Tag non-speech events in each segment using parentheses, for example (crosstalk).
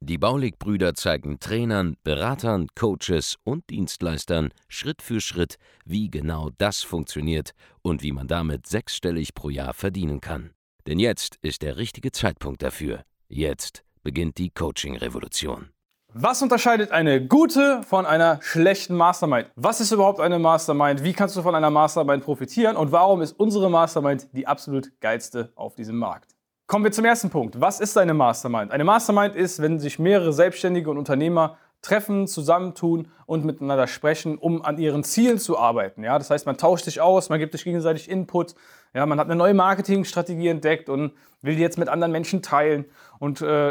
Die Baulig-Brüder zeigen Trainern, Beratern, Coaches und Dienstleistern Schritt für Schritt, wie genau das funktioniert und wie man damit sechsstellig pro Jahr verdienen kann. Denn jetzt ist der richtige Zeitpunkt dafür. Jetzt beginnt die Coaching-Revolution. Was unterscheidet eine gute von einer schlechten Mastermind? Was ist überhaupt eine Mastermind? Wie kannst du von einer Mastermind profitieren? Und warum ist unsere Mastermind die absolut geilste auf diesem Markt? Kommen wir zum ersten Punkt. Was ist eine Mastermind? Eine Mastermind ist, wenn sich mehrere Selbstständige und Unternehmer treffen, zusammentun und miteinander sprechen, um an ihren Zielen zu arbeiten. Ja, das heißt, man tauscht sich aus, man gibt sich gegenseitig Input. Ja, man hat eine neue Marketingstrategie entdeckt und will die jetzt mit anderen Menschen teilen. Und äh,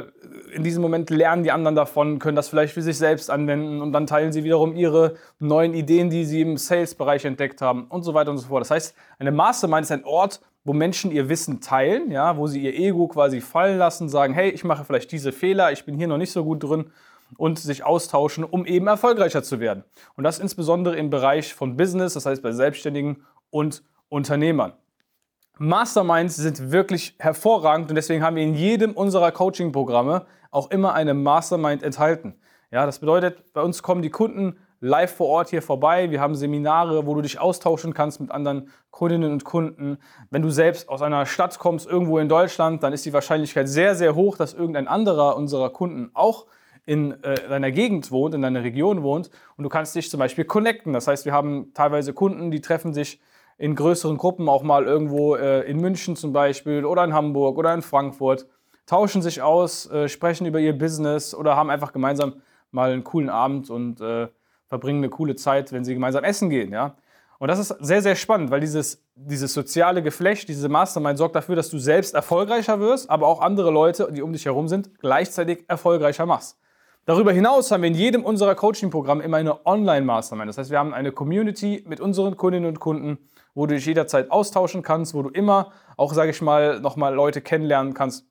in diesem Moment lernen die anderen davon, können das vielleicht für sich selbst anwenden und dann teilen sie wiederum ihre neuen Ideen, die sie im Sales-Bereich entdeckt haben und so weiter und so fort. Das heißt, eine Mastermind ist ein Ort, wo Menschen ihr Wissen teilen, ja, wo sie ihr Ego quasi fallen lassen, sagen, hey, ich mache vielleicht diese Fehler, ich bin hier noch nicht so gut drin und sich austauschen, um eben erfolgreicher zu werden. Und das insbesondere im Bereich von Business, das heißt bei Selbstständigen und Unternehmern. Masterminds sind wirklich hervorragend und deswegen haben wir in jedem unserer Coaching-Programme auch immer eine Mastermind enthalten. Ja, das bedeutet, bei uns kommen die Kunden live vor Ort hier vorbei. Wir haben Seminare, wo du dich austauschen kannst mit anderen Kundinnen und Kunden. Wenn du selbst aus einer Stadt kommst, irgendwo in Deutschland, dann ist die Wahrscheinlichkeit sehr, sehr hoch, dass irgendein anderer unserer Kunden auch in äh, deiner Gegend wohnt, in deiner Region wohnt und du kannst dich zum Beispiel connecten. Das heißt, wir haben teilweise Kunden, die treffen sich in größeren Gruppen auch mal irgendwo äh, in München zum Beispiel oder in Hamburg oder in Frankfurt, tauschen sich aus, äh, sprechen über ihr Business oder haben einfach gemeinsam mal einen coolen Abend und äh, verbringen eine coole Zeit, wenn sie gemeinsam essen gehen, ja. Und das ist sehr, sehr spannend, weil dieses, dieses soziale Geflecht, diese Mastermind sorgt dafür, dass du selbst erfolgreicher wirst, aber auch andere Leute, die um dich herum sind, gleichzeitig erfolgreicher machst. Darüber hinaus haben wir in jedem unserer Coaching-Programme immer eine Online-Mastermind. Das heißt, wir haben eine Community mit unseren Kundinnen und Kunden, wo du dich jederzeit austauschen kannst, wo du immer auch, sage ich mal, nochmal Leute kennenlernen kannst,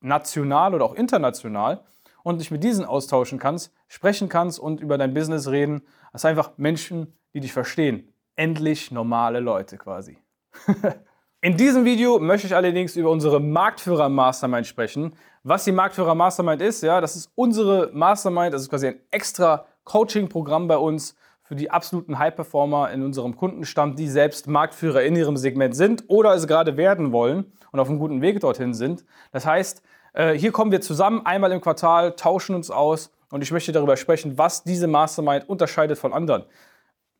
national oder auch international und dich mit diesen austauschen kannst, sprechen kannst und über dein Business reden. Sind einfach Menschen, die dich verstehen. Endlich normale Leute quasi. (laughs) In diesem Video möchte ich allerdings über unsere Marktführer Mastermind sprechen. Was die Marktführer Mastermind ist, ja, das ist unsere Mastermind, das ist quasi ein extra Coaching-Programm bei uns für die absoluten High-Performer in unserem Kundenstamm, die selbst Marktführer in ihrem Segment sind oder es gerade werden wollen und auf einem guten Weg dorthin sind. Das heißt, äh, hier kommen wir zusammen einmal im Quartal, tauschen uns aus und ich möchte darüber sprechen, was diese Mastermind unterscheidet von anderen.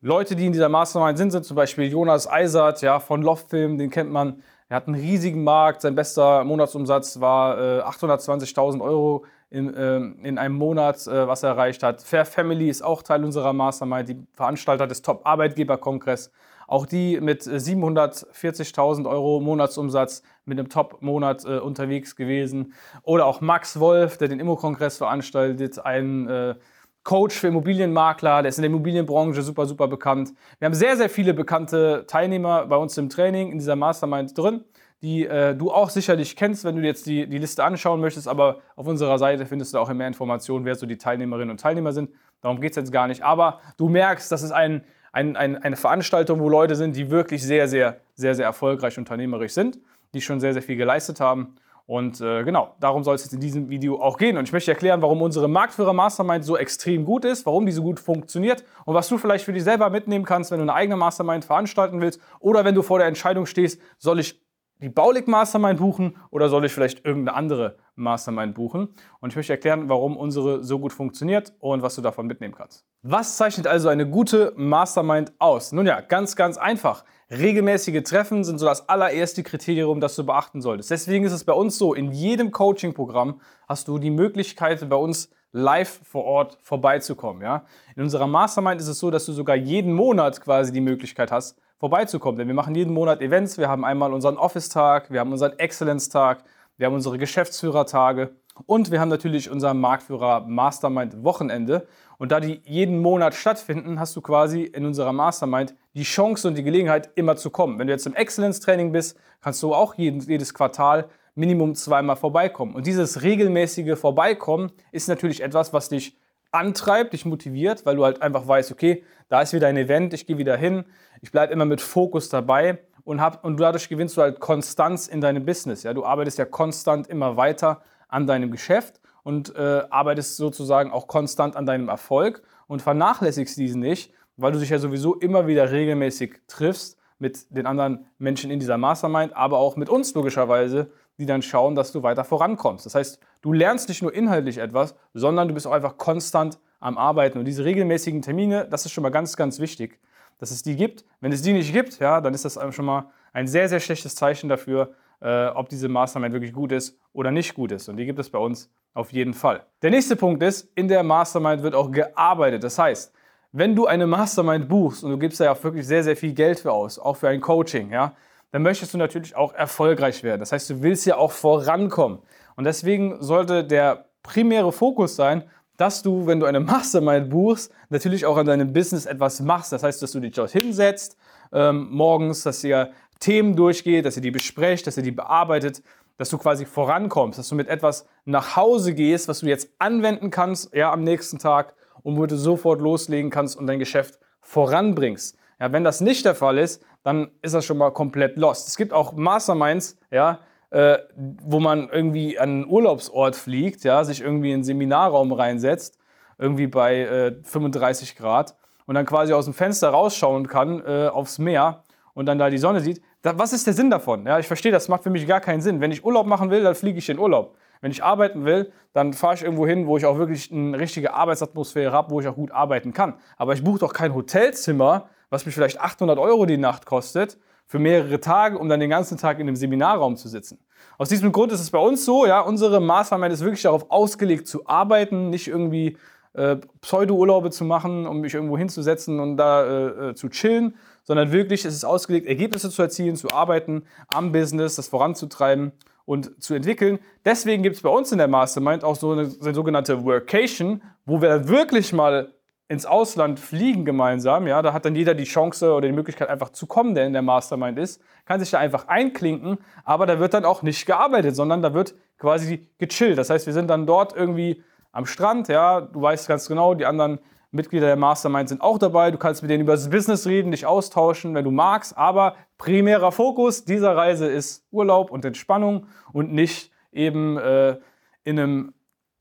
Leute, die in dieser Mastermind sind, sind zum Beispiel Jonas Eisert ja, von Loftfilm, den kennt man. Er hat einen riesigen Markt, sein bester Monatsumsatz war äh, 820.000 Euro in, äh, in einem Monat, äh, was er erreicht hat. Fair Family ist auch Teil unserer Mastermind, die Veranstalter des Top-Arbeitgeber-Kongress. Auch die mit 740.000 Euro Monatsumsatz mit einem Top-Monat äh, unterwegs gewesen. Oder auch Max Wolf, der den Immo-Kongress veranstaltet, ein äh, Coach für Immobilienmakler, der ist in der Immobilienbranche super, super bekannt. Wir haben sehr, sehr viele bekannte Teilnehmer bei uns im Training, in dieser Mastermind drin, die äh, du auch sicherlich kennst, wenn du jetzt die, die Liste anschauen möchtest. Aber auf unserer Seite findest du auch mehr Informationen, wer so die Teilnehmerinnen und Teilnehmer sind. Darum geht es jetzt gar nicht. Aber du merkst, das ist ein ein, ein, eine Veranstaltung, wo Leute sind, die wirklich sehr, sehr, sehr, sehr erfolgreich unternehmerisch sind, die schon sehr, sehr viel geleistet haben. Und äh, genau, darum soll es jetzt in diesem Video auch gehen. Und ich möchte erklären, warum unsere Marktführer Mastermind so extrem gut ist, warum die so gut funktioniert und was du vielleicht für dich selber mitnehmen kannst, wenn du eine eigene Mastermind veranstalten willst oder wenn du vor der Entscheidung stehst, soll ich die Baulig Mastermind buchen oder soll ich vielleicht irgendeine andere Mastermind buchen? Und ich möchte erklären, warum unsere so gut funktioniert und was du davon mitnehmen kannst. Was zeichnet also eine gute Mastermind aus? Nun ja, ganz, ganz einfach. Regelmäßige Treffen sind so das allererste Kriterium, das du beachten solltest. Deswegen ist es bei uns so, in jedem Coaching-Programm hast du die Möglichkeit, bei uns live vor Ort vorbeizukommen. Ja? In unserer Mastermind ist es so, dass du sogar jeden Monat quasi die Möglichkeit hast, vorbeizukommen. Denn wir machen jeden Monat Events. Wir haben einmal unseren Office-Tag, wir haben unseren Excellence-Tag, wir haben unsere Geschäftsführertage. Und wir haben natürlich unser Marktführer Mastermind Wochenende. Und da die jeden Monat stattfinden, hast du quasi in unserer Mastermind die Chance und die Gelegenheit, immer zu kommen. Wenn du jetzt im Excellence-Training bist, kannst du auch jedes Quartal Minimum zweimal vorbeikommen. Und dieses regelmäßige Vorbeikommen ist natürlich etwas, was dich antreibt, dich motiviert, weil du halt einfach weißt, okay, da ist wieder ein Event, ich gehe wieder hin, ich bleibe immer mit Fokus dabei und, hab, und dadurch gewinnst du halt Konstanz in deinem Business. Ja? Du arbeitest ja konstant immer weiter an deinem Geschäft und äh, arbeitest sozusagen auch konstant an deinem Erfolg und vernachlässigst diesen nicht, weil du dich ja sowieso immer wieder regelmäßig triffst mit den anderen Menschen in dieser Mastermind, aber auch mit uns logischerweise, die dann schauen, dass du weiter vorankommst. Das heißt, du lernst nicht nur inhaltlich etwas, sondern du bist auch einfach konstant am Arbeiten. Und diese regelmäßigen Termine, das ist schon mal ganz, ganz wichtig, dass es die gibt. Wenn es die nicht gibt, ja, dann ist das schon mal ein sehr, sehr schlechtes Zeichen dafür, äh, ob diese Mastermind wirklich gut ist oder nicht gut ist. Und die gibt es bei uns auf jeden Fall. Der nächste Punkt ist, in der Mastermind wird auch gearbeitet. Das heißt, wenn du eine Mastermind buchst und du gibst da ja auch wirklich sehr, sehr viel Geld für aus, auch für ein Coaching, ja, dann möchtest du natürlich auch erfolgreich werden. Das heißt, du willst ja auch vorankommen. Und deswegen sollte der primäre Fokus sein, dass du, wenn du eine Mastermind buchst, natürlich auch an deinem Business etwas machst. Das heißt, dass du dich dort hinsetzt, ähm, morgens, dass ihr Themen durchgeht, dass ihr die besprecht, dass ihr die bearbeitet, dass du quasi vorankommst, dass du mit etwas nach Hause gehst, was du jetzt anwenden kannst, ja, am nächsten Tag und wo du sofort loslegen kannst und dein Geschäft voranbringst. Ja, wenn das nicht der Fall ist, dann ist das schon mal komplett lost. Es gibt auch Masterminds, ja, äh, wo man irgendwie an einen Urlaubsort fliegt, ja, sich irgendwie in einen Seminarraum reinsetzt, irgendwie bei äh, 35 Grad und dann quasi aus dem Fenster rausschauen kann äh, aufs Meer und dann da die Sonne sieht. Da, was ist der Sinn davon? Ja, ich verstehe, das macht für mich gar keinen Sinn. Wenn ich Urlaub machen will, dann fliege ich in Urlaub. Wenn ich arbeiten will, dann fahre ich irgendwo hin, wo ich auch wirklich eine richtige Arbeitsatmosphäre habe, wo ich auch gut arbeiten kann. Aber ich buche doch kein Hotelzimmer, was mich vielleicht 800 Euro die Nacht kostet, für mehrere Tage, um dann den ganzen Tag in einem Seminarraum zu sitzen. Aus diesem Grund ist es bei uns so, ja, unsere Maßnahme ist wirklich darauf ausgelegt zu arbeiten, nicht irgendwie äh, Pseudo-Urlaube zu machen, um mich irgendwo hinzusetzen und da äh, äh, zu chillen, sondern wirklich ist es ausgelegt, Ergebnisse zu erzielen, zu arbeiten, am Business, das voranzutreiben und zu entwickeln. Deswegen gibt es bei uns in der Mastermind auch so eine, eine sogenannte Workation, wo wir wirklich mal ins Ausland fliegen gemeinsam, ja, da hat dann jeder die Chance oder die Möglichkeit einfach zu kommen, der in der Mastermind ist, kann sich da einfach einklinken, aber da wird dann auch nicht gearbeitet, sondern da wird quasi gechillt. Das heißt, wir sind dann dort irgendwie am Strand, ja, du weißt ganz genau, die anderen Mitglieder der Mastermind sind auch dabei, du kannst mit denen über das Business reden, dich austauschen, wenn du magst, aber primärer Fokus dieser Reise ist Urlaub und Entspannung und nicht eben äh, in einem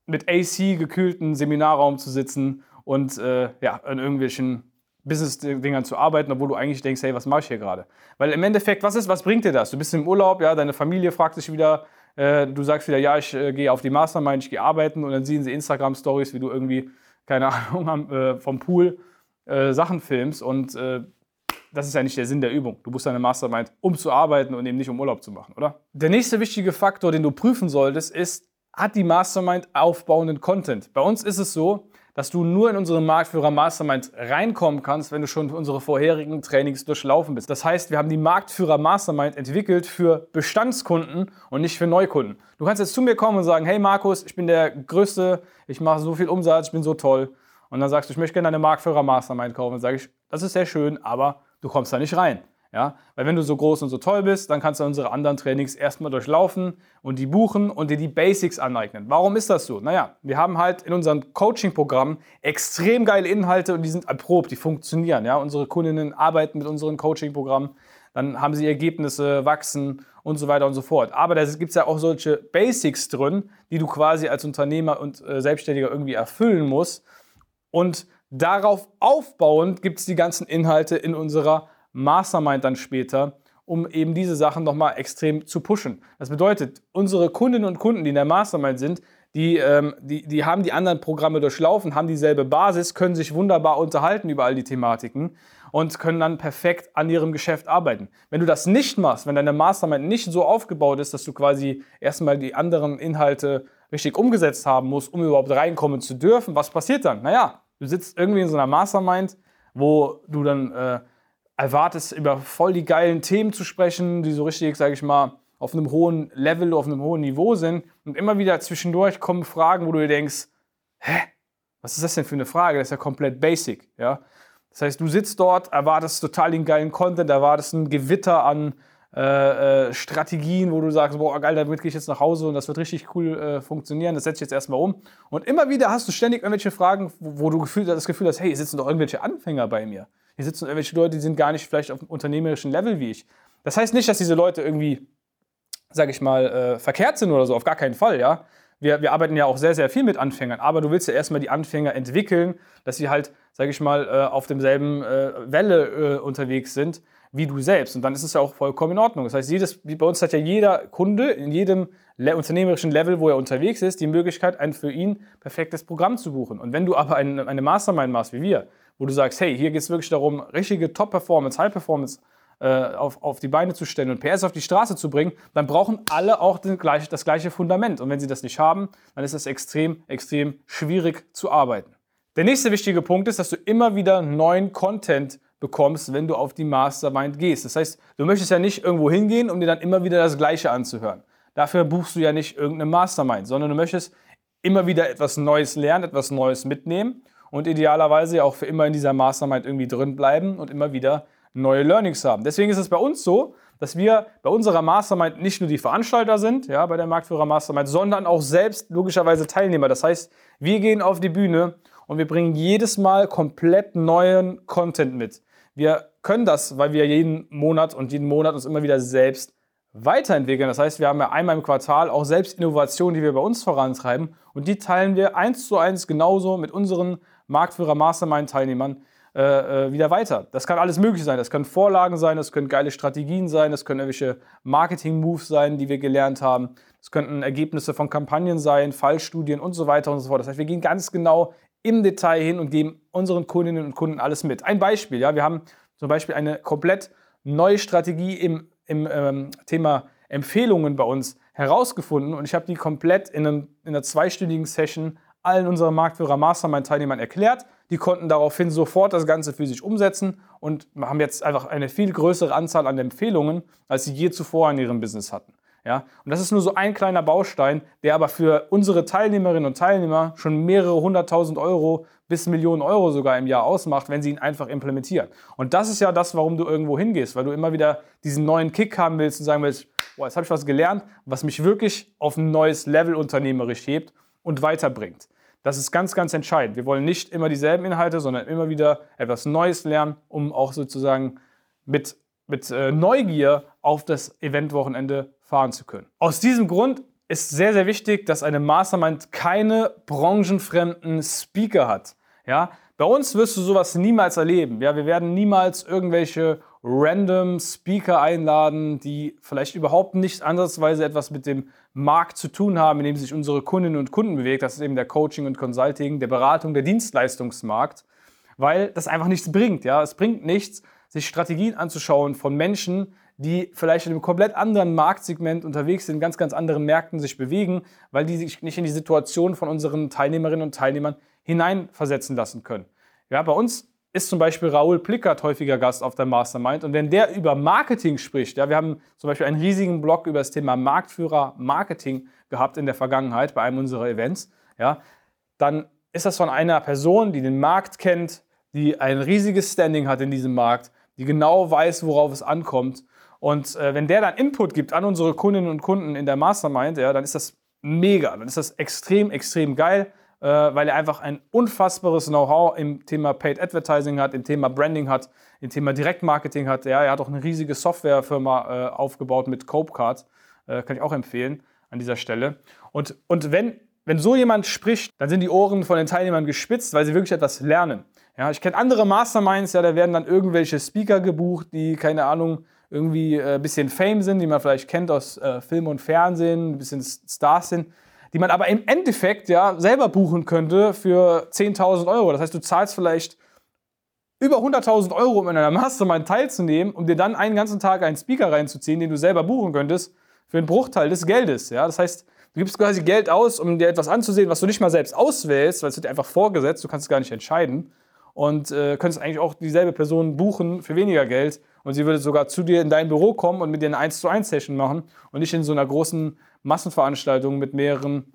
mit AC gekühlten Seminarraum zu sitzen und äh, ja, an irgendwelchen Business-Dingern zu arbeiten, obwohl du eigentlich denkst, hey, was mache ich hier gerade? Weil im Endeffekt, was ist, was bringt dir das? Du bist im Urlaub, ja, deine Familie fragt sich wieder, äh, du sagst wieder, ja, ich äh, gehe auf die Mastermind, ich gehe arbeiten und dann sehen sie Instagram-Stories, wie du irgendwie, keine Ahnung, äh, vom Pool äh, Sachen filmst und äh, das ist ja nicht der Sinn der Übung. Du musst deine Mastermind, um zu arbeiten und eben nicht um Urlaub zu machen, oder? Der nächste wichtige Faktor, den du prüfen solltest, ist, hat die Mastermind aufbauenden Content? Bei uns ist es so, dass du nur in unsere Marktführer Mastermind reinkommen kannst, wenn du schon unsere vorherigen Trainings durchlaufen bist. Das heißt, wir haben die Marktführer Mastermind entwickelt für Bestandskunden und nicht für Neukunden. Du kannst jetzt zu mir kommen und sagen, hey Markus, ich bin der Größte, ich mache so viel Umsatz, ich bin so toll. Und dann sagst du, ich möchte gerne eine Marktführer Mastermind kaufen. Dann sage ich, das ist sehr schön, aber du kommst da nicht rein. Ja? Weil wenn du so groß und so toll bist, dann kannst du unsere anderen Trainings erstmal durchlaufen und die buchen und dir die Basics aneignen. Warum ist das so? Naja, wir haben halt in unserem Coaching-Programm extrem geile Inhalte und die sind erprobt, die funktionieren. Ja? Unsere Kundinnen arbeiten mit unserem Coaching-Programm, dann haben sie Ergebnisse, wachsen und so weiter und so fort. Aber da gibt es ja auch solche Basics drin, die du quasi als Unternehmer und äh, Selbstständiger irgendwie erfüllen musst. Und darauf aufbauend gibt es die ganzen Inhalte in unserer Mastermind dann später, um eben diese Sachen nochmal extrem zu pushen. Das bedeutet, unsere Kundinnen und Kunden, die in der Mastermind sind, die, ähm, die, die haben die anderen Programme durchlaufen, haben dieselbe Basis, können sich wunderbar unterhalten über all die Thematiken und können dann perfekt an ihrem Geschäft arbeiten. Wenn du das nicht machst, wenn deine Mastermind nicht so aufgebaut ist, dass du quasi erstmal die anderen Inhalte richtig umgesetzt haben musst, um überhaupt reinkommen zu dürfen, was passiert dann? Naja, du sitzt irgendwie in so einer Mastermind, wo du dann äh, erwartest, über voll die geilen Themen zu sprechen, die so richtig, sage ich mal, auf einem hohen Level, auf einem hohen Niveau sind und immer wieder zwischendurch kommen Fragen, wo du dir denkst, hä, was ist das denn für eine Frage? Das ist ja komplett basic, ja. Das heißt, du sitzt dort, erwartest total den geilen Content, erwartest ein Gewitter an äh, äh, Strategien, wo du sagst, boah, geil, damit gehe ich jetzt nach Hause und das wird richtig cool äh, funktionieren, das setze ich jetzt erstmal um. Und immer wieder hast du ständig irgendwelche Fragen, wo, wo du das Gefühl hast, hey, hier sitzen doch irgendwelche Anfänger bei mir. Hier sitzen irgendwelche Leute, die sind gar nicht vielleicht auf unternehmerischen Level wie ich. Das heißt nicht, dass diese Leute irgendwie, sag ich mal, äh, verkehrt sind oder so, auf gar keinen Fall, ja wir, wir arbeiten ja auch sehr, sehr viel mit Anfängern, aber du willst ja erstmal die Anfänger entwickeln, dass sie halt, sage ich mal, äh, auf demselben äh, Welle äh, unterwegs sind wie du selbst. Und dann ist es ja auch vollkommen in Ordnung. Das heißt, jedes, bei uns hat ja jeder Kunde in jedem le unternehmerischen Level, wo er unterwegs ist, die Möglichkeit, ein für ihn perfektes Programm zu buchen. Und wenn du aber eine, eine Mastermind machst, wie wir, wo du sagst, hey, hier geht es wirklich darum, richtige Top-Performance, High-Performance äh, auf, auf die Beine zu stellen und PS auf die Straße zu bringen, dann brauchen alle auch gleich, das gleiche Fundament. Und wenn sie das nicht haben, dann ist es extrem, extrem schwierig zu arbeiten. Der nächste wichtige Punkt ist, dass du immer wieder neuen Content bekommst, wenn du auf die Mastermind gehst. Das heißt, du möchtest ja nicht irgendwo hingehen, um dir dann immer wieder das Gleiche anzuhören. Dafür buchst du ja nicht irgendeine Mastermind, sondern du möchtest immer wieder etwas Neues lernen, etwas Neues mitnehmen und idealerweise auch für immer in dieser Mastermind irgendwie drin bleiben und immer wieder neue Learnings haben. Deswegen ist es bei uns so, dass wir bei unserer Mastermind nicht nur die Veranstalter sind, ja, bei der Marktführer Mastermind, sondern auch selbst logischerweise Teilnehmer. Das heißt, wir gehen auf die Bühne und wir bringen jedes Mal komplett neuen Content mit. Wir können das, weil wir jeden Monat und jeden Monat uns immer wieder selbst weiterentwickeln. Das heißt, wir haben ja einmal im Quartal auch selbst Innovationen, die wir bei uns vorantreiben und die teilen wir eins zu eins genauso mit unseren Marktführer Mastermind Teilnehmern äh, äh, wieder weiter. Das kann alles möglich sein. Das können Vorlagen sein, das können geile Strategien sein, das können irgendwelche Marketing-Moves sein, die wir gelernt haben. Das könnten Ergebnisse von Kampagnen sein, Fallstudien und so weiter und so fort. Das heißt, wir gehen ganz genau im Detail hin und geben unseren Kundinnen und Kunden alles mit. Ein Beispiel, ja, wir haben zum Beispiel eine komplett neue Strategie im, im ähm, Thema Empfehlungen bei uns herausgefunden und ich habe die komplett in, einem, in einer zweistündigen Session allen unseren Marktführer Mastermind-Teilnehmern erklärt. Die konnten daraufhin sofort das Ganze für sich umsetzen und haben jetzt einfach eine viel größere Anzahl an Empfehlungen, als sie je zuvor in ihrem Business hatten. Ja? Und das ist nur so ein kleiner Baustein, der aber für unsere Teilnehmerinnen und Teilnehmer schon mehrere hunderttausend Euro bis Millionen Euro sogar im Jahr ausmacht, wenn sie ihn einfach implementieren. Und das ist ja das, warum du irgendwo hingehst, weil du immer wieder diesen neuen Kick haben willst und sagen willst, boah, jetzt habe ich was gelernt, was mich wirklich auf ein neues Level unternehmerisch hebt und weiterbringt. Das ist ganz, ganz entscheidend. Wir wollen nicht immer dieselben Inhalte, sondern immer wieder etwas Neues lernen, um auch sozusagen mit, mit äh, Neugier auf das Eventwochenende fahren zu können. Aus diesem Grund ist sehr, sehr wichtig, dass eine Mastermind keine branchenfremden Speaker hat. Ja? Bei uns wirst du sowas niemals erleben. Ja? Wir werden niemals irgendwelche random Speaker einladen, die vielleicht überhaupt nicht ansatzweise etwas mit dem Markt zu tun haben, in dem sich unsere Kundinnen und Kunden bewegt. Das ist eben der Coaching und Consulting, der Beratung, der Dienstleistungsmarkt, weil das einfach nichts bringt. Ja? Es bringt nichts, sich Strategien anzuschauen von Menschen, die vielleicht in einem komplett anderen Marktsegment unterwegs sind, in ganz, ganz anderen Märkten sich bewegen, weil die sich nicht in die Situation von unseren Teilnehmerinnen und Teilnehmern hineinversetzen lassen können. Ja, bei uns ist zum Beispiel Raoul Plickert häufiger Gast auf der Mastermind. Und wenn der über Marketing spricht, ja, wir haben zum Beispiel einen riesigen Blog über das Thema Marktführer Marketing gehabt in der Vergangenheit bei einem unserer Events, ja, dann ist das von einer Person, die den Markt kennt, die ein riesiges Standing hat in diesem Markt, die genau weiß, worauf es ankommt. Und äh, wenn der dann Input gibt an unsere Kundinnen und Kunden in der Mastermind, ja, dann ist das mega, dann ist das extrem, extrem geil weil er einfach ein unfassbares Know-how im Thema Paid Advertising hat, im Thema Branding hat, im Thema Direktmarketing hat. Ja, er hat auch eine riesige Softwarefirma äh, aufgebaut mit Copecard, äh, kann ich auch empfehlen an dieser Stelle. Und, und wenn, wenn so jemand spricht, dann sind die Ohren von den Teilnehmern gespitzt, weil sie wirklich etwas lernen. Ja, ich kenne andere Masterminds, ja, da werden dann irgendwelche Speaker gebucht, die, keine Ahnung, irgendwie ein äh, bisschen Fame sind, die man vielleicht kennt aus äh, Film und Fernsehen, ein bisschen Stars sind die man aber im Endeffekt ja selber buchen könnte für 10.000 Euro. Das heißt, du zahlst vielleicht über 100.000 Euro, um in einer Mastermind teilzunehmen, um dir dann einen ganzen Tag einen Speaker reinzuziehen, den du selber buchen könntest, für einen Bruchteil des Geldes. Ja? Das heißt, du gibst quasi Geld aus, um dir etwas anzusehen, was du nicht mal selbst auswählst, weil es wird dir einfach vorgesetzt, du kannst es gar nicht entscheiden. und äh, könntest eigentlich auch dieselbe Person buchen für weniger Geld und sie würde sogar zu dir in dein Büro kommen und mit dir eine 1 zu 1 Session machen und nicht in so einer großen Massenveranstaltung mit mehreren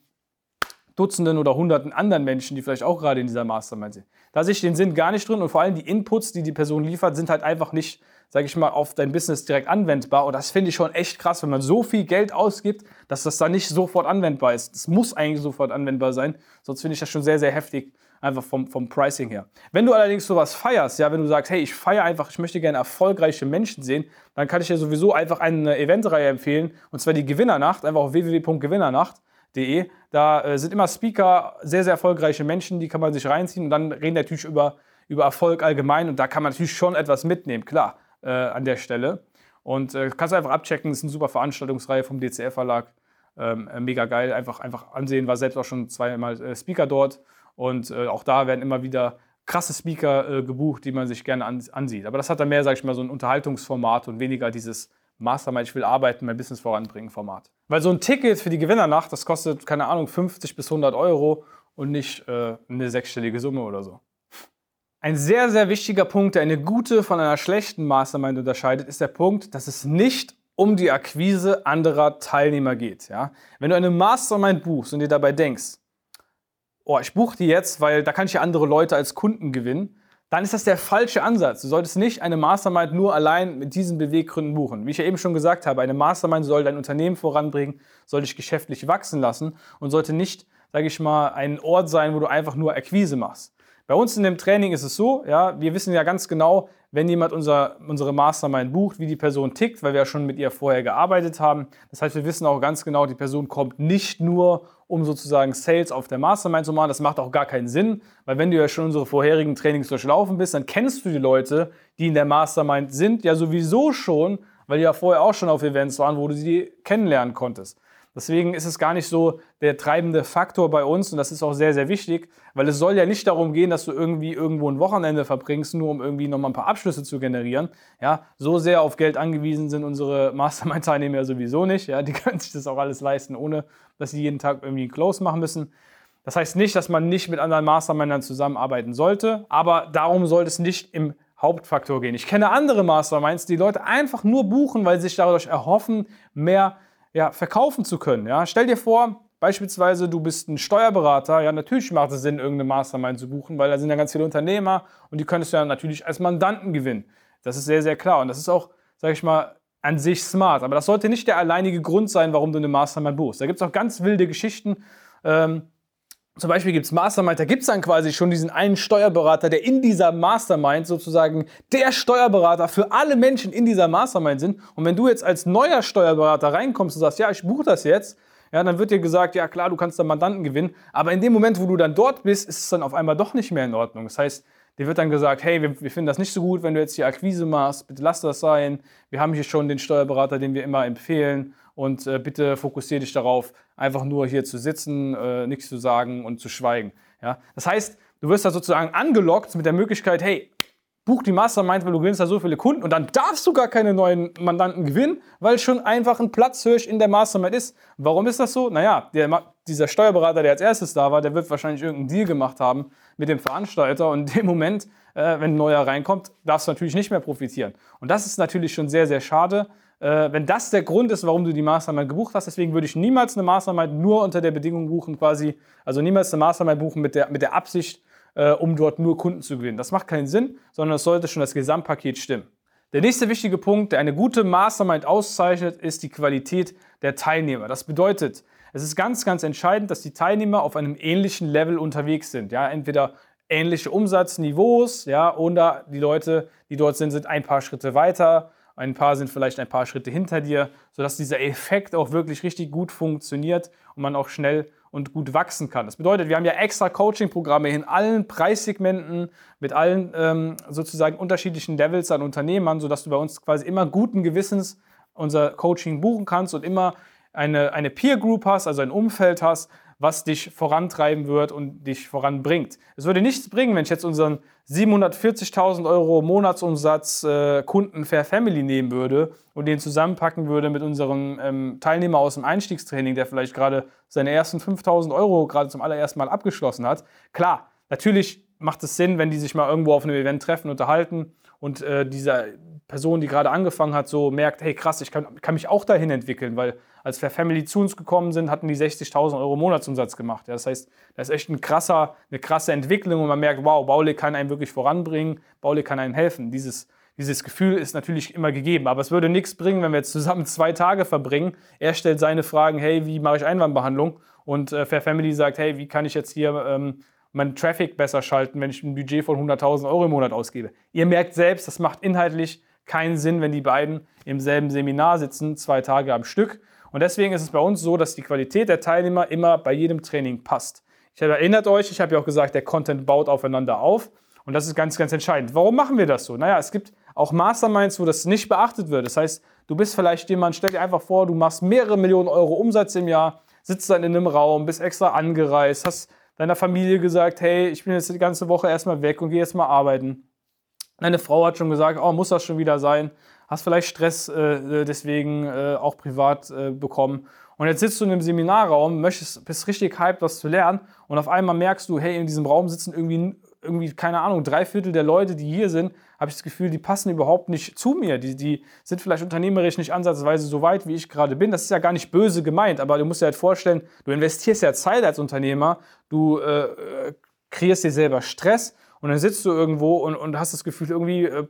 Dutzenden oder Hunderten anderen Menschen, die vielleicht auch gerade in dieser Mastermind sind. Da sehe ich den Sinn gar nicht drin und vor allem die Inputs, die die Person liefert, sind halt einfach nicht, sage ich mal, auf dein Business direkt anwendbar. Und das finde ich schon echt krass, wenn man so viel Geld ausgibt, dass das dann nicht sofort anwendbar ist. Das muss eigentlich sofort anwendbar sein, sonst finde ich das schon sehr, sehr heftig, einfach vom, vom Pricing her. Wenn du allerdings sowas feierst, ja, wenn du sagst, hey, ich feiere einfach, ich möchte gerne erfolgreiche Menschen sehen, dann kann ich dir sowieso einfach eine Eventreihe empfehlen, und zwar die Gewinnernacht, einfach auf www.gewinnernacht De. Da äh, sind immer Speaker, sehr, sehr erfolgreiche Menschen, die kann man sich reinziehen und dann reden natürlich über, über Erfolg allgemein und da kann man natürlich schon etwas mitnehmen, klar, äh, an der Stelle. Und äh, kannst einfach abchecken, das ist eine super Veranstaltungsreihe vom DCR-Verlag. Ähm, äh, mega geil, einfach, einfach ansehen, war selbst auch schon zweimal äh, Speaker dort und äh, auch da werden immer wieder krasse Speaker gebucht, die man sich gerne ansieht. Aber das hat dann mehr, sag ich mal, so ein Unterhaltungsformat und weniger dieses Mastermind, ich will arbeiten, mein Business voranbringen Format. Weil so ein Ticket für die Gewinnernacht, das kostet, keine Ahnung, 50 bis 100 Euro und nicht äh, eine sechsstellige Summe oder so. Ein sehr, sehr wichtiger Punkt, der eine gute von einer schlechten Mastermind unterscheidet, ist der Punkt, dass es nicht um die Akquise anderer Teilnehmer geht. Ja? Wenn du eine Mastermind buchst und dir dabei denkst, oh, ich buche die jetzt, weil da kann ich ja andere Leute als Kunden gewinnen, dann ist das der falsche Ansatz. Du solltest nicht eine Mastermind nur allein mit diesen Beweggründen buchen. Wie ich ja eben schon gesagt habe, eine Mastermind soll dein Unternehmen voranbringen, soll dich geschäftlich wachsen lassen und sollte nicht, sage ich mal, ein Ort sein, wo du einfach nur Akquise machst. Bei uns in dem Training ist es so, ja, wir wissen ja ganz genau, wenn jemand unser, unsere Mastermind bucht, wie die Person tickt, weil wir ja schon mit ihr vorher gearbeitet haben. Das heißt, wir wissen auch ganz genau, die Person kommt nicht nur, um sozusagen Sales auf der Mastermind zu machen. Das macht auch gar keinen Sinn, weil wenn du ja schon unsere vorherigen Trainings durchlaufen bist, dann kennst du die Leute, die in der Mastermind sind, ja sowieso schon, weil die ja vorher auch schon auf Events waren, wo du sie kennenlernen konntest. Deswegen ist es gar nicht so der treibende Faktor bei uns und das ist auch sehr, sehr wichtig, weil es soll ja nicht darum gehen, dass du irgendwie irgendwo ein Wochenende verbringst, nur um irgendwie nochmal ein paar Abschlüsse zu generieren. Ja, so sehr auf Geld angewiesen sind unsere (laughs) Mastermind-Teilnehmer sowieso nicht. Ja, die (laughs) können sich das auch alles leisten, ohne dass sie jeden Tag irgendwie Close machen müssen. Das heißt nicht, dass man nicht mit anderen Mastermindern zusammenarbeiten sollte, aber darum sollte es nicht im Hauptfaktor gehen. Ich kenne andere Masterminds, die Leute einfach nur buchen, weil sie sich dadurch erhoffen, mehr ja, verkaufen zu können. Ja? Stell dir vor, beispielsweise du bist ein Steuerberater, ja, natürlich macht es Sinn, irgendeine Mastermind zu buchen, weil da sind ja ganz viele Unternehmer und die könntest du ja natürlich als Mandanten gewinnen. Das ist sehr, sehr klar und das ist auch, sage ich mal, an sich smart. Aber das sollte nicht der alleinige Grund sein, warum du eine Mastermind buchst. Da gibt es auch ganz wilde Geschichten. Ähm, zum Beispiel gibt es Mastermind, da gibt es dann quasi schon diesen einen Steuerberater, der in dieser Mastermind sozusagen der Steuerberater für alle Menschen in dieser Mastermind sind. Und wenn du jetzt als neuer Steuerberater reinkommst und sagst, ja, ich buche das jetzt, ja, dann wird dir gesagt, ja klar, du kannst da Mandanten gewinnen. Aber in dem Moment, wo du dann dort bist, ist es dann auf einmal doch nicht mehr in Ordnung. Das heißt, dir wird dann gesagt, hey, wir, wir finden das nicht so gut, wenn du jetzt hier Akquise machst, bitte lass das sein. Wir haben hier schon den Steuerberater, den wir immer empfehlen und äh, bitte fokussiere dich darauf, einfach nur hier zu sitzen, äh, nichts zu sagen und zu schweigen. Ja? Das heißt, du wirst da sozusagen angelockt mit der Möglichkeit, hey, buch die Mastermind, weil du gewinnst da so viele Kunden und dann darfst du gar keine neuen Mandanten gewinnen, weil schon einfach ein Platzhirsch in der Mastermind ist. Warum ist das so? Naja, der, dieser Steuerberater, der als erstes da war, der wird wahrscheinlich irgendeinen Deal gemacht haben mit dem Veranstalter und in dem Moment, äh, wenn ein neuer reinkommt, darfst du natürlich nicht mehr profitieren. Und das ist natürlich schon sehr, sehr schade, äh, wenn das der Grund ist, warum du die Mastermind gebucht hast, deswegen würde ich niemals eine Mastermind nur unter der Bedingung buchen, quasi, also niemals eine Mastermind buchen mit der, mit der Absicht, äh, um dort nur Kunden zu gewinnen. Das macht keinen Sinn, sondern es sollte schon das Gesamtpaket stimmen. Der nächste wichtige Punkt, der eine gute Mastermind auszeichnet, ist die Qualität der Teilnehmer. Das bedeutet, es ist ganz, ganz entscheidend, dass die Teilnehmer auf einem ähnlichen Level unterwegs sind. Ja, entweder ähnliche Umsatzniveaus, ja, oder die Leute, die dort sind, sind ein paar Schritte weiter ein paar sind vielleicht ein paar Schritte hinter dir, sodass dieser Effekt auch wirklich richtig gut funktioniert und man auch schnell und gut wachsen kann. Das bedeutet, wir haben ja extra Coaching-Programme in allen Preissegmenten mit allen ähm, sozusagen unterschiedlichen Levels an Unternehmern, sodass du bei uns quasi immer guten Gewissens unser Coaching buchen kannst und immer eine, eine Peer Group hast, also ein Umfeld hast, was dich vorantreiben wird und dich voranbringt. Es würde nichts bringen, wenn ich jetzt unseren 740.000 Euro Monatsumsatz äh, Kunden Fair Family nehmen würde und den zusammenpacken würde mit unserem ähm, Teilnehmer aus dem Einstiegstraining, der vielleicht gerade seine ersten 5.000 Euro gerade zum allerersten Mal abgeschlossen hat. Klar, natürlich macht es Sinn, wenn die sich mal irgendwo auf einem Event treffen, unterhalten und äh, diese Person, die gerade angefangen hat, so merkt, hey krass, ich kann, kann mich auch dahin entwickeln, weil als Fair Family zu uns gekommen sind, hatten die 60.000 Euro Monatsumsatz gemacht. Ja, das heißt, das ist echt ein krasser, eine krasse Entwicklung und man merkt, wow, Baule kann einen wirklich voranbringen, Baule kann einem helfen. Dieses, dieses Gefühl ist natürlich immer gegeben, aber es würde nichts bringen, wenn wir jetzt zusammen (laughs) zwei Tage verbringen. Er stellt seine Fragen, hey, wie mache ich Einwandbehandlung? Und äh, Fair Family sagt, hey, wie kann ich jetzt hier ähm, meinen Traffic besser schalten, wenn ich ein Budget von 100.000 Euro im Monat ausgebe? Ihr merkt selbst, das macht inhaltlich keinen Sinn, wenn die beiden im selben Seminar sitzen, zwei Tage am Stück. Und deswegen ist es bei uns so, dass die Qualität der Teilnehmer immer bei jedem Training passt. Ich habe erinnert euch, ich habe ja auch gesagt, der Content baut aufeinander auf. Und das ist ganz, ganz entscheidend. Warum machen wir das so? Naja, es gibt auch Masterminds, wo das nicht beachtet wird. Das heißt, du bist vielleicht jemand, stell dir einfach vor, du machst mehrere Millionen Euro Umsatz im Jahr, sitzt dann in einem Raum, bist extra angereist, hast deiner Familie gesagt, hey, ich bin jetzt die ganze Woche erstmal weg und gehe jetzt mal arbeiten. Deine Frau hat schon gesagt, oh, muss das schon wieder sein? Hast vielleicht Stress äh, deswegen äh, auch privat äh, bekommen. Und jetzt sitzt du in einem Seminarraum, möchtest, bist richtig hyped, was zu lernen. Und auf einmal merkst du, hey, in diesem Raum sitzen irgendwie, irgendwie keine Ahnung, drei Viertel der Leute, die hier sind, habe ich das Gefühl, die passen überhaupt nicht zu mir. Die, die sind vielleicht unternehmerisch nicht ansatzweise so weit, wie ich gerade bin. Das ist ja gar nicht böse gemeint, aber du musst dir halt vorstellen, du investierst ja Zeit als Unternehmer, du äh, äh kreierst dir selber Stress und dann sitzt du irgendwo und, und hast das Gefühl, irgendwie, äh,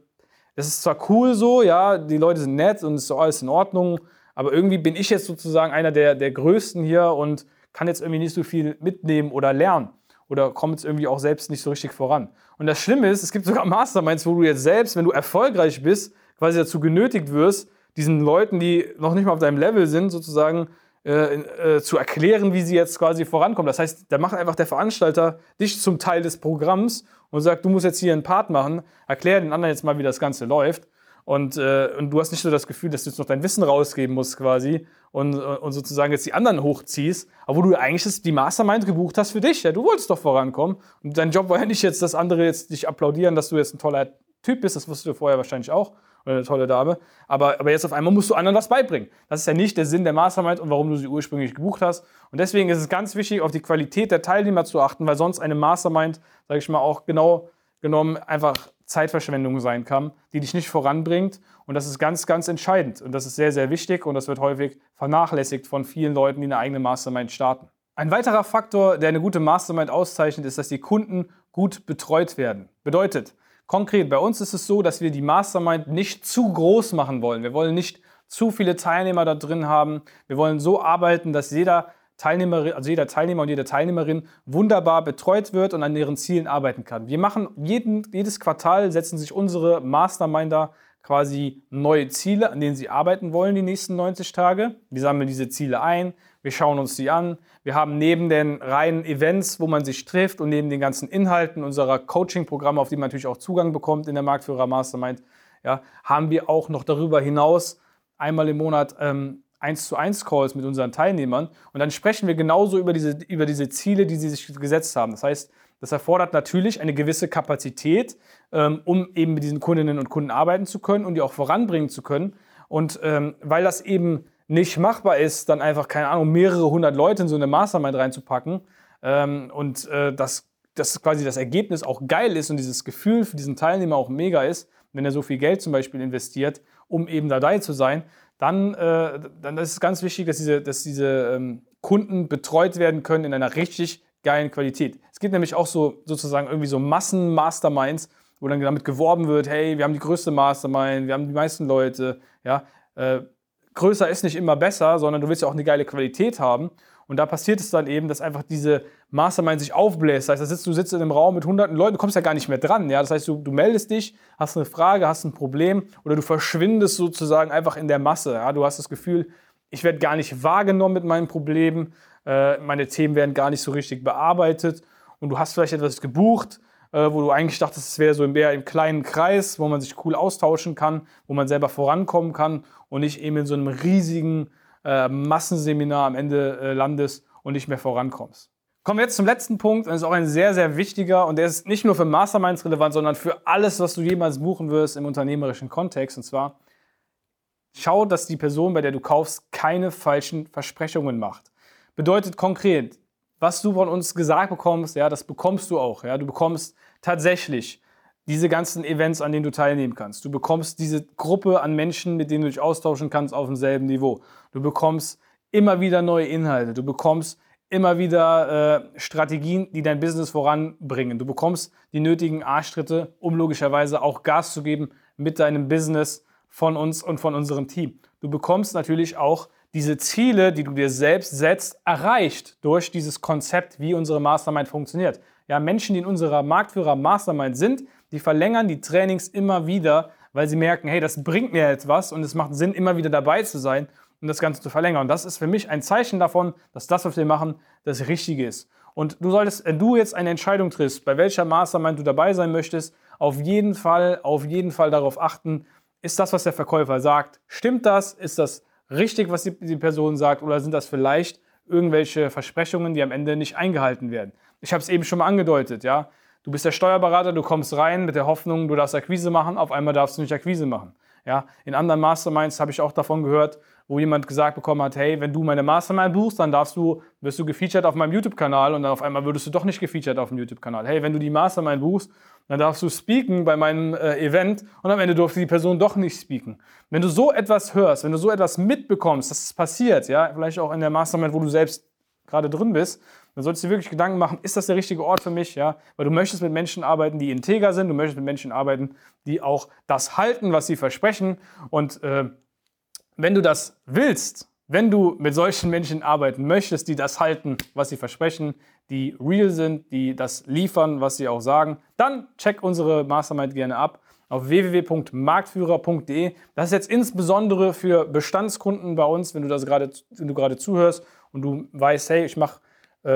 das ist zwar cool so, ja, die Leute sind nett und ist so alles in Ordnung, aber irgendwie bin ich jetzt sozusagen einer der, der Größten hier und kann jetzt irgendwie nicht so viel mitnehmen oder lernen oder komme jetzt irgendwie auch selbst nicht so richtig voran. Und das Schlimme ist, es gibt sogar (laughs) Masterminds, wo du jetzt selbst, wenn du erfolgreich bist, quasi dazu genötigt wirst, diesen Leuten, die noch nicht mal auf deinem Level sind, sozusagen äh, äh, zu erklären, wie sie jetzt quasi vorankommen. Das heißt, da macht einfach der Veranstalter dich zum Teil des Programms und sagt, du musst jetzt hier einen Part machen, erklär den anderen jetzt mal, wie das Ganze läuft. Und, äh, und du hast nicht so das Gefühl, dass du jetzt noch dein Wissen rausgeben musst quasi und, und sozusagen jetzt die anderen hochziehst, wo du eigentlich die Mastermind gebucht hast für dich. Ja, du wolltest doch vorankommen. Und dein Job war ja nicht jetzt, dass andere jetzt dich applaudieren, dass du jetzt ein toller Typ bist, das wusstest du vorher wahrscheinlich auch eine tolle Dame. Aber, aber jetzt auf einmal musst du anderen was beibringen. Das ist ja nicht der Sinn der Mastermind und warum du sie ursprünglich gebucht hast. Und deswegen ist es ganz wichtig, auf die Qualität der Teilnehmer zu achten, weil sonst eine Mastermind, sage ich mal, auch genau genommen einfach Zeitverschwendung sein kann, die dich nicht voranbringt. Und das ist ganz, ganz entscheidend. Und das ist sehr, sehr wichtig und das wird häufig vernachlässigt von vielen Leuten, die eine eigene Mastermind starten. Ein weiterer Faktor, der eine gute Mastermind auszeichnet, ist, dass die Kunden gut betreut werden. Bedeutet, Konkret, bei uns ist es so, dass wir die Mastermind nicht zu groß machen wollen. Wir wollen nicht zu viele Teilnehmer da drin haben. Wir wollen so arbeiten, dass jeder Teilnehmer, also jeder Teilnehmer und jede Teilnehmerin wunderbar betreut wird und an ihren Zielen arbeiten kann. Wir machen jeden, jedes Quartal setzen sich unsere Masterminder quasi neue Ziele, an denen sie arbeiten wollen die nächsten 90 Tage. Wir sammeln diese Ziele ein, wir schauen uns die an. Wir haben neben den reinen Events, wo man sich trifft und neben den ganzen Inhalten unserer Coaching-Programme, auf die man natürlich auch Zugang bekommt in der Marktführer Mastermind, ja, haben wir auch noch darüber hinaus einmal im Monat ähm, 1 zu 1 Calls mit unseren Teilnehmern und dann sprechen wir genauso über diese, über diese Ziele, die sie sich gesetzt haben. Das heißt, das erfordert natürlich eine gewisse Kapazität, ähm, um eben mit diesen Kundinnen und Kunden arbeiten zu können und die auch voranbringen zu können. Und ähm, weil das eben nicht machbar ist, dann einfach, keine Ahnung, mehrere hundert Leute in so eine Mastermind reinzupacken ähm, und äh, dass, dass quasi das Ergebnis auch geil ist und dieses Gefühl für diesen Teilnehmer auch mega ist, wenn er so viel Geld zum Beispiel investiert, um eben dabei zu sein, dann, äh, dann ist es ganz wichtig, dass diese, dass diese ähm, Kunden betreut werden können in einer richtig geilen Qualität. Es gibt nämlich auch so sozusagen irgendwie so Massen-Masterminds, wo dann damit geworben wird, hey, wir haben die größte Mastermind, wir haben die meisten Leute, ja. Äh, größer ist nicht immer besser, sondern du willst ja auch eine geile Qualität haben. Und da passiert es dann eben, dass einfach diese Mastermind sich aufbläst. Das heißt, sitzt, du sitzt in einem Raum mit hunderten Leuten, du kommst ja gar nicht mehr dran. Ja? Das heißt, du, du meldest dich, hast eine Frage, hast ein Problem oder du verschwindest sozusagen einfach in der Masse. Ja? Du hast das Gefühl, ich werde gar nicht wahrgenommen mit meinen Problemen, äh, meine Themen werden gar nicht so richtig bearbeitet und du hast vielleicht etwas gebucht, wo du eigentlich dachtest, es wäre so mehr im kleinen Kreis, wo man sich cool austauschen kann, wo man selber vorankommen kann und nicht eben in so einem riesigen äh, Massenseminar am Ende äh, landest und nicht mehr vorankommst. Kommen wir jetzt zum letzten Punkt, und das ist auch ein sehr, sehr wichtiger und der ist nicht nur für Masterminds relevant, sondern für alles, was du jemals buchen wirst im unternehmerischen Kontext. Und zwar, schau, dass die Person, bei der du kaufst, keine falschen Versprechungen macht. Bedeutet konkret, was du von uns gesagt bekommst, ja, das bekommst du auch. Ja. Du bekommst tatsächlich diese ganzen Events, an denen du teilnehmen kannst. Du bekommst diese Gruppe an Menschen, mit denen du dich austauschen kannst auf demselben Niveau. Du bekommst immer wieder neue Inhalte. Du bekommst immer wieder äh, Strategien, die dein Business voranbringen. Du bekommst die nötigen Arschtritte, um logischerweise auch Gas zu geben mit deinem Business von uns und von unserem Team. Du bekommst natürlich auch diese Ziele, die du dir selbst setzt, erreicht durch dieses Konzept, wie unsere Mastermind funktioniert. Ja, Menschen, die in unserer Marktführer Mastermind sind, die verlängern die Trainings immer wieder, weil sie merken, hey, das bringt mir etwas und es macht Sinn, immer wieder dabei zu sein und das Ganze zu verlängern. Und das ist für mich ein Zeichen davon, dass das, was wir machen, das Richtige ist. Und du solltest, wenn du jetzt eine Entscheidung triffst, bei welcher Mastermind du dabei sein möchtest, auf jeden Fall, auf jeden Fall darauf achten, ist das, was der Verkäufer sagt, stimmt das? Ist das richtig, was die, die Person sagt? Oder sind das vielleicht irgendwelche Versprechungen, die am Ende nicht eingehalten werden? Ich habe es eben schon mal angedeutet, ja. Du bist der Steuerberater, du kommst rein mit der Hoffnung, du darfst Akquise machen, auf einmal darfst du nicht Akquise machen. Ja, in anderen Masterminds habe ich auch davon gehört, wo jemand gesagt bekommen hat, hey, wenn du meine Mastermind buchst, dann darfst du, wirst du gefeatured auf meinem YouTube-Kanal und dann auf einmal würdest du doch nicht gefeatured auf dem YouTube-Kanal. Hey, wenn du die Mastermind buchst, dann darfst du speaken bei meinem äh, Event und am Ende durfte die Person doch nicht speaken. Wenn du so etwas hörst, wenn du so etwas mitbekommst, dass es passiert, ja, vielleicht auch in der Mastermind, wo du selbst gerade drin bist, dann solltest du dir wirklich Gedanken machen, ist das der richtige Ort für mich? Ja? Weil du möchtest mit Menschen arbeiten, die integer sind, du möchtest mit Menschen arbeiten, die auch das halten, was sie versprechen. Und äh, wenn du das willst, wenn du mit solchen Menschen arbeiten möchtest, die das halten, was sie versprechen, die real sind, die das liefern, was sie auch sagen, dann check unsere Mastermind gerne ab auf www.marktführer.de. Das ist jetzt insbesondere für Bestandskunden bei uns, wenn du das gerade, wenn du gerade zuhörst und du weißt, hey, ich mache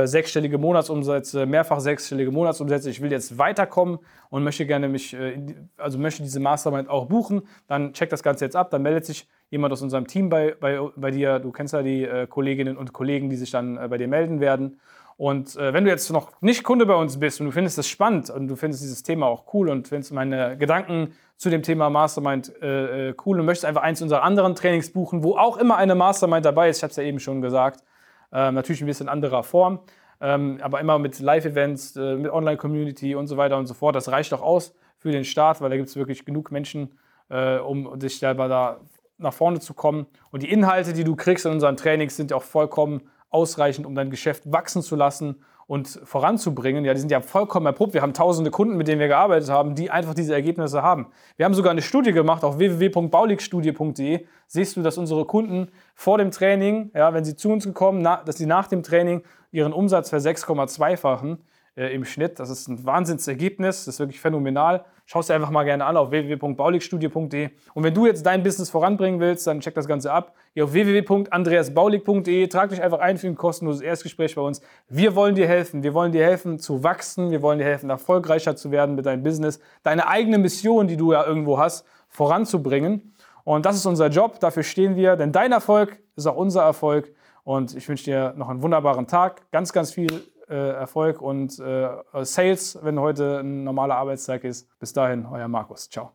sechsstellige Monatsumsätze, mehrfach sechsstellige Monatsumsätze, ich will jetzt weiterkommen und möchte gerne mich, äh, also möchte diese Mastermind auch buchen, dann check das Ganze jetzt ab, dann meldet sich jemand aus unserem Team bei, bei, bei dir, du kennst ja die äh, Kolleginnen und Kollegen, die sich dann äh, bei dir melden werden. Und äh, wenn du jetzt noch nicht Kunde bei uns bist und du findest es spannend und du findest dieses Thema auch cool und findest meine Gedanken zu dem Thema Mastermind äh, cool und möchtest einfach eins unserer anderen Trainings buchen, wo auch immer eine Mastermind dabei ist, ich habe es ja eben schon gesagt, ähm, natürlich ein bisschen anderer Form, ähm, aber immer mit Live-Events, äh, mit Online-Community und so weiter und so fort. Das reicht auch aus für den Start, weil da gibt es wirklich genug Menschen, äh, um sich selber da nach vorne zu kommen. Und die Inhalte, die du kriegst in unseren Trainings, sind ja auch vollkommen ausreichend, um dein Geschäft wachsen zu lassen und voranzubringen. Ja, die sind ja vollkommen erprobt. Wir haben tausende Kunden, mit denen wir gearbeitet haben, die einfach diese Ergebnisse haben. Wir haben sogar eine Studie gemacht auf www.bauligstudie.de. Siehst du, dass unsere Kunden vor dem Training, ja, wenn sie zu uns gekommen, dass sie nach dem Training ihren Umsatz für 6,2-fachen äh, im Schnitt. Das ist ein Wahnsinnsergebnis, das ist wirklich phänomenal. Schau es dir einfach mal gerne an auf www.bauligstudie.de. Und wenn du jetzt dein Business voranbringen willst, dann check das Ganze ab. Geh auf www.andreasbaulig.de, trag dich einfach ein für ein kostenloses Erstgespräch bei uns. Wir wollen dir helfen. Wir wollen dir helfen zu wachsen. Wir wollen dir helfen, erfolgreicher zu werden mit deinem Business. Deine eigene Mission, die du ja irgendwo hast, voranzubringen. Und das ist unser Job. Dafür stehen wir. Denn dein Erfolg ist auch unser Erfolg. Und ich wünsche dir noch einen wunderbaren Tag. Ganz, ganz viel Erfolg und äh, Sales, wenn heute ein normaler Arbeitstag ist. Bis dahin, euer Markus. Ciao.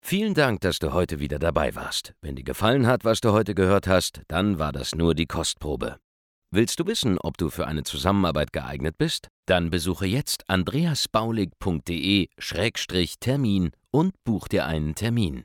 Vielen Dank, dass du heute wieder dabei warst. Wenn dir gefallen hat, was du heute gehört hast, dann war das nur die Kostprobe. Willst du wissen, ob du für eine Zusammenarbeit geeignet bist? Dann besuche jetzt andreasbaulig.de-termin und buch dir einen Termin.